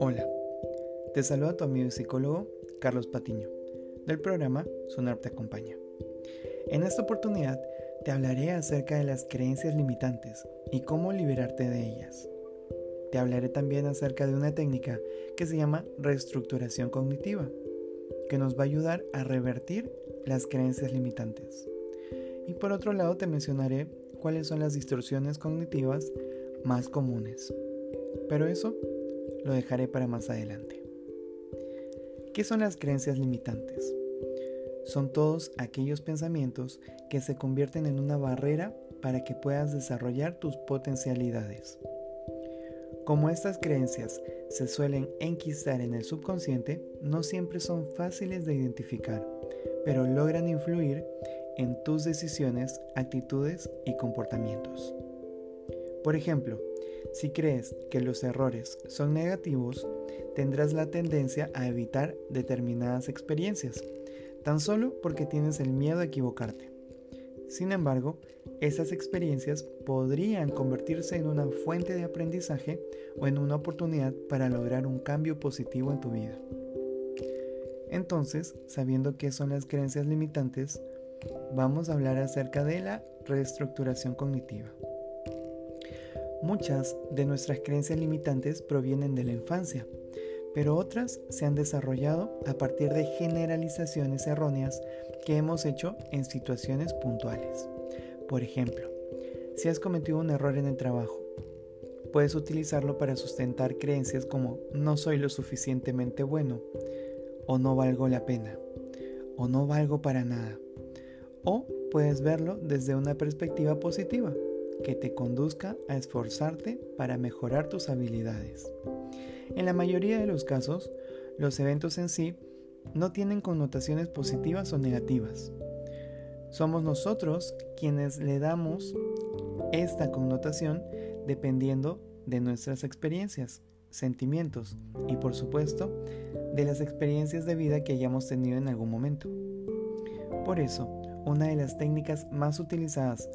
Hola, te saluda tu amigo y psicólogo Carlos Patiño del programa Sonar te acompaña. En esta oportunidad te hablaré acerca de las creencias limitantes y cómo liberarte de ellas. Te hablaré también acerca de una técnica que se llama reestructuración cognitiva, que nos va a ayudar a revertir las creencias limitantes. Y por otro lado te mencionaré cuáles son las distorsiones cognitivas más comunes. Pero eso lo dejaré para más adelante. ¿Qué son las creencias limitantes? Son todos aquellos pensamientos que se convierten en una barrera para que puedas desarrollar tus potencialidades. Como estas creencias se suelen enquistar en el subconsciente, no siempre son fáciles de identificar, pero logran influir en tus decisiones, actitudes y comportamientos. Por ejemplo, si crees que los errores son negativos, tendrás la tendencia a evitar determinadas experiencias, tan solo porque tienes el miedo a equivocarte. Sin embargo, esas experiencias podrían convertirse en una fuente de aprendizaje o en una oportunidad para lograr un cambio positivo en tu vida. Entonces, sabiendo qué son las creencias limitantes, vamos a hablar acerca de la reestructuración cognitiva. Muchas de nuestras creencias limitantes provienen de la infancia, pero otras se han desarrollado a partir de generalizaciones erróneas que hemos hecho en situaciones puntuales. Por ejemplo, si has cometido un error en el trabajo, puedes utilizarlo para sustentar creencias como no soy lo suficientemente bueno, o no valgo la pena, o no valgo para nada. O puedes verlo desde una perspectiva positiva, que te conduzca a esforzarte para mejorar tus habilidades. En la mayoría de los casos, los eventos en sí no tienen connotaciones positivas o negativas, somos nosotros quienes le damos esta connotación dependiendo de nuestras experiencias, sentimientos y por supuesto de las experiencias de vida que hayamos tenido en algún momento. Por eso, una de las técnicas más utilizadas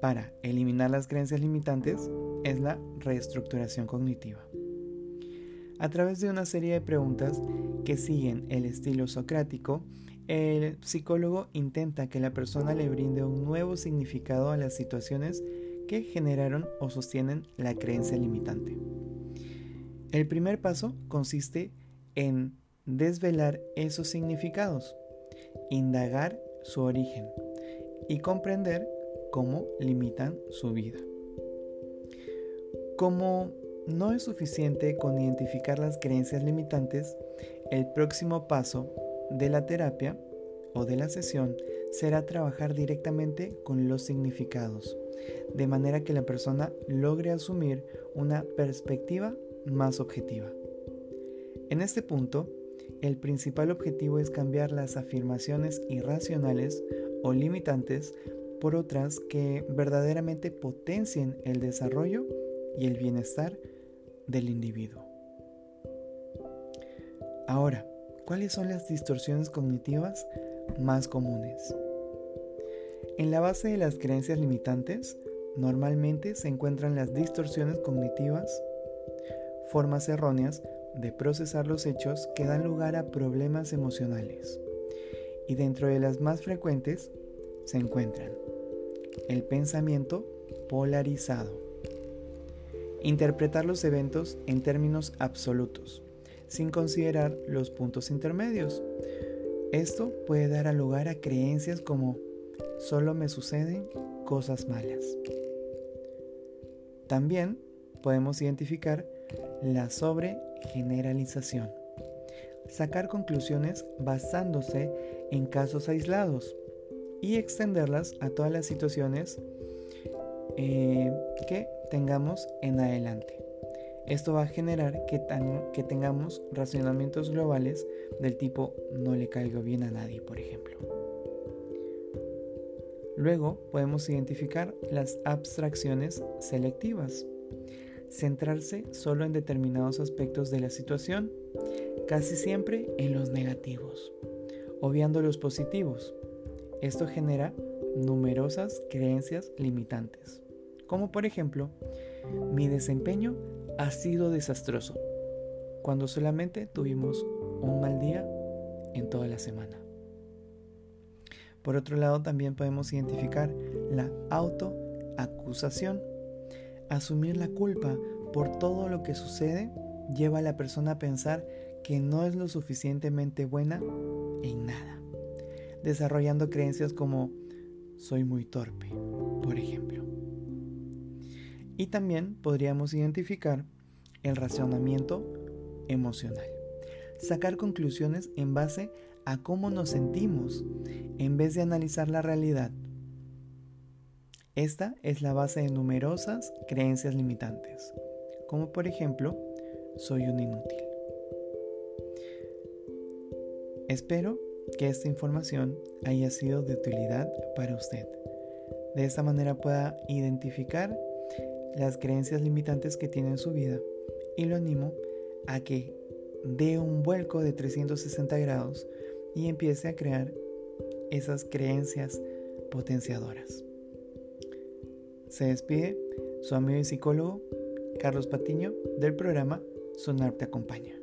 para eliminar las creencias limitantes es la reestructuración cognitiva. A través de una serie de preguntas que siguen el estilo socrático, el psicólogo intenta que la persona le brinde un nuevo significado a las situaciones que generaron o sostienen la creencia limitante. El primer paso consiste en desvelar esos significados, indagar su origen y comprender cómo limitan su vida. Como no es suficiente con identificar las creencias limitantes, el próximo paso de la terapia o de la sesión será trabajar directamente con los significados, de manera que la persona logre asumir una perspectiva más objetiva. En este punto, el principal objetivo es cambiar las afirmaciones irracionales o limitantes por otras que verdaderamente potencien el desarrollo y el bienestar del individuo. Ahora, ¿Cuáles son las distorsiones cognitivas más comunes? En la base de las creencias limitantes, normalmente se encuentran las distorsiones cognitivas, formas erróneas de procesar los hechos que dan lugar a problemas emocionales. Y dentro de las más frecuentes se encuentran el pensamiento polarizado, interpretar los eventos en términos absolutos, sin considerar los puntos intermedios. Esto puede dar lugar a creencias como solo me suceden cosas malas. También podemos identificar la sobregeneralización. Sacar conclusiones basándose en casos aislados y extenderlas a todas las situaciones eh, que tengamos en adelante. Esto va a generar que, que tengamos racionamientos globales del tipo no le caigo bien a nadie, por ejemplo. Luego podemos identificar las abstracciones selectivas. Centrarse solo en determinados aspectos de la situación, casi siempre en los negativos, obviando los positivos. Esto genera numerosas creencias limitantes, como por ejemplo, mi desempeño ha sido desastroso, cuando solamente tuvimos un mal día en toda la semana. Por otro lado, también podemos identificar la autoacusación. Asumir la culpa por todo lo que sucede lleva a la persona a pensar que no es lo suficientemente buena en nada, desarrollando creencias como soy muy torpe, por ejemplo. Y también podríamos identificar el razonamiento emocional, sacar conclusiones en base a cómo nos sentimos en vez de analizar la realidad. Esta es la base de numerosas creencias limitantes, como por ejemplo, soy un inútil. Espero que esta información haya sido de utilidad para usted. De esta manera pueda identificar las creencias limitantes que tiene en su vida y lo animo a que dé un vuelco de 360 grados y empiece a crear esas creencias potenciadoras. Se despide su amigo y psicólogo Carlos Patiño del programa Sonar te acompaña.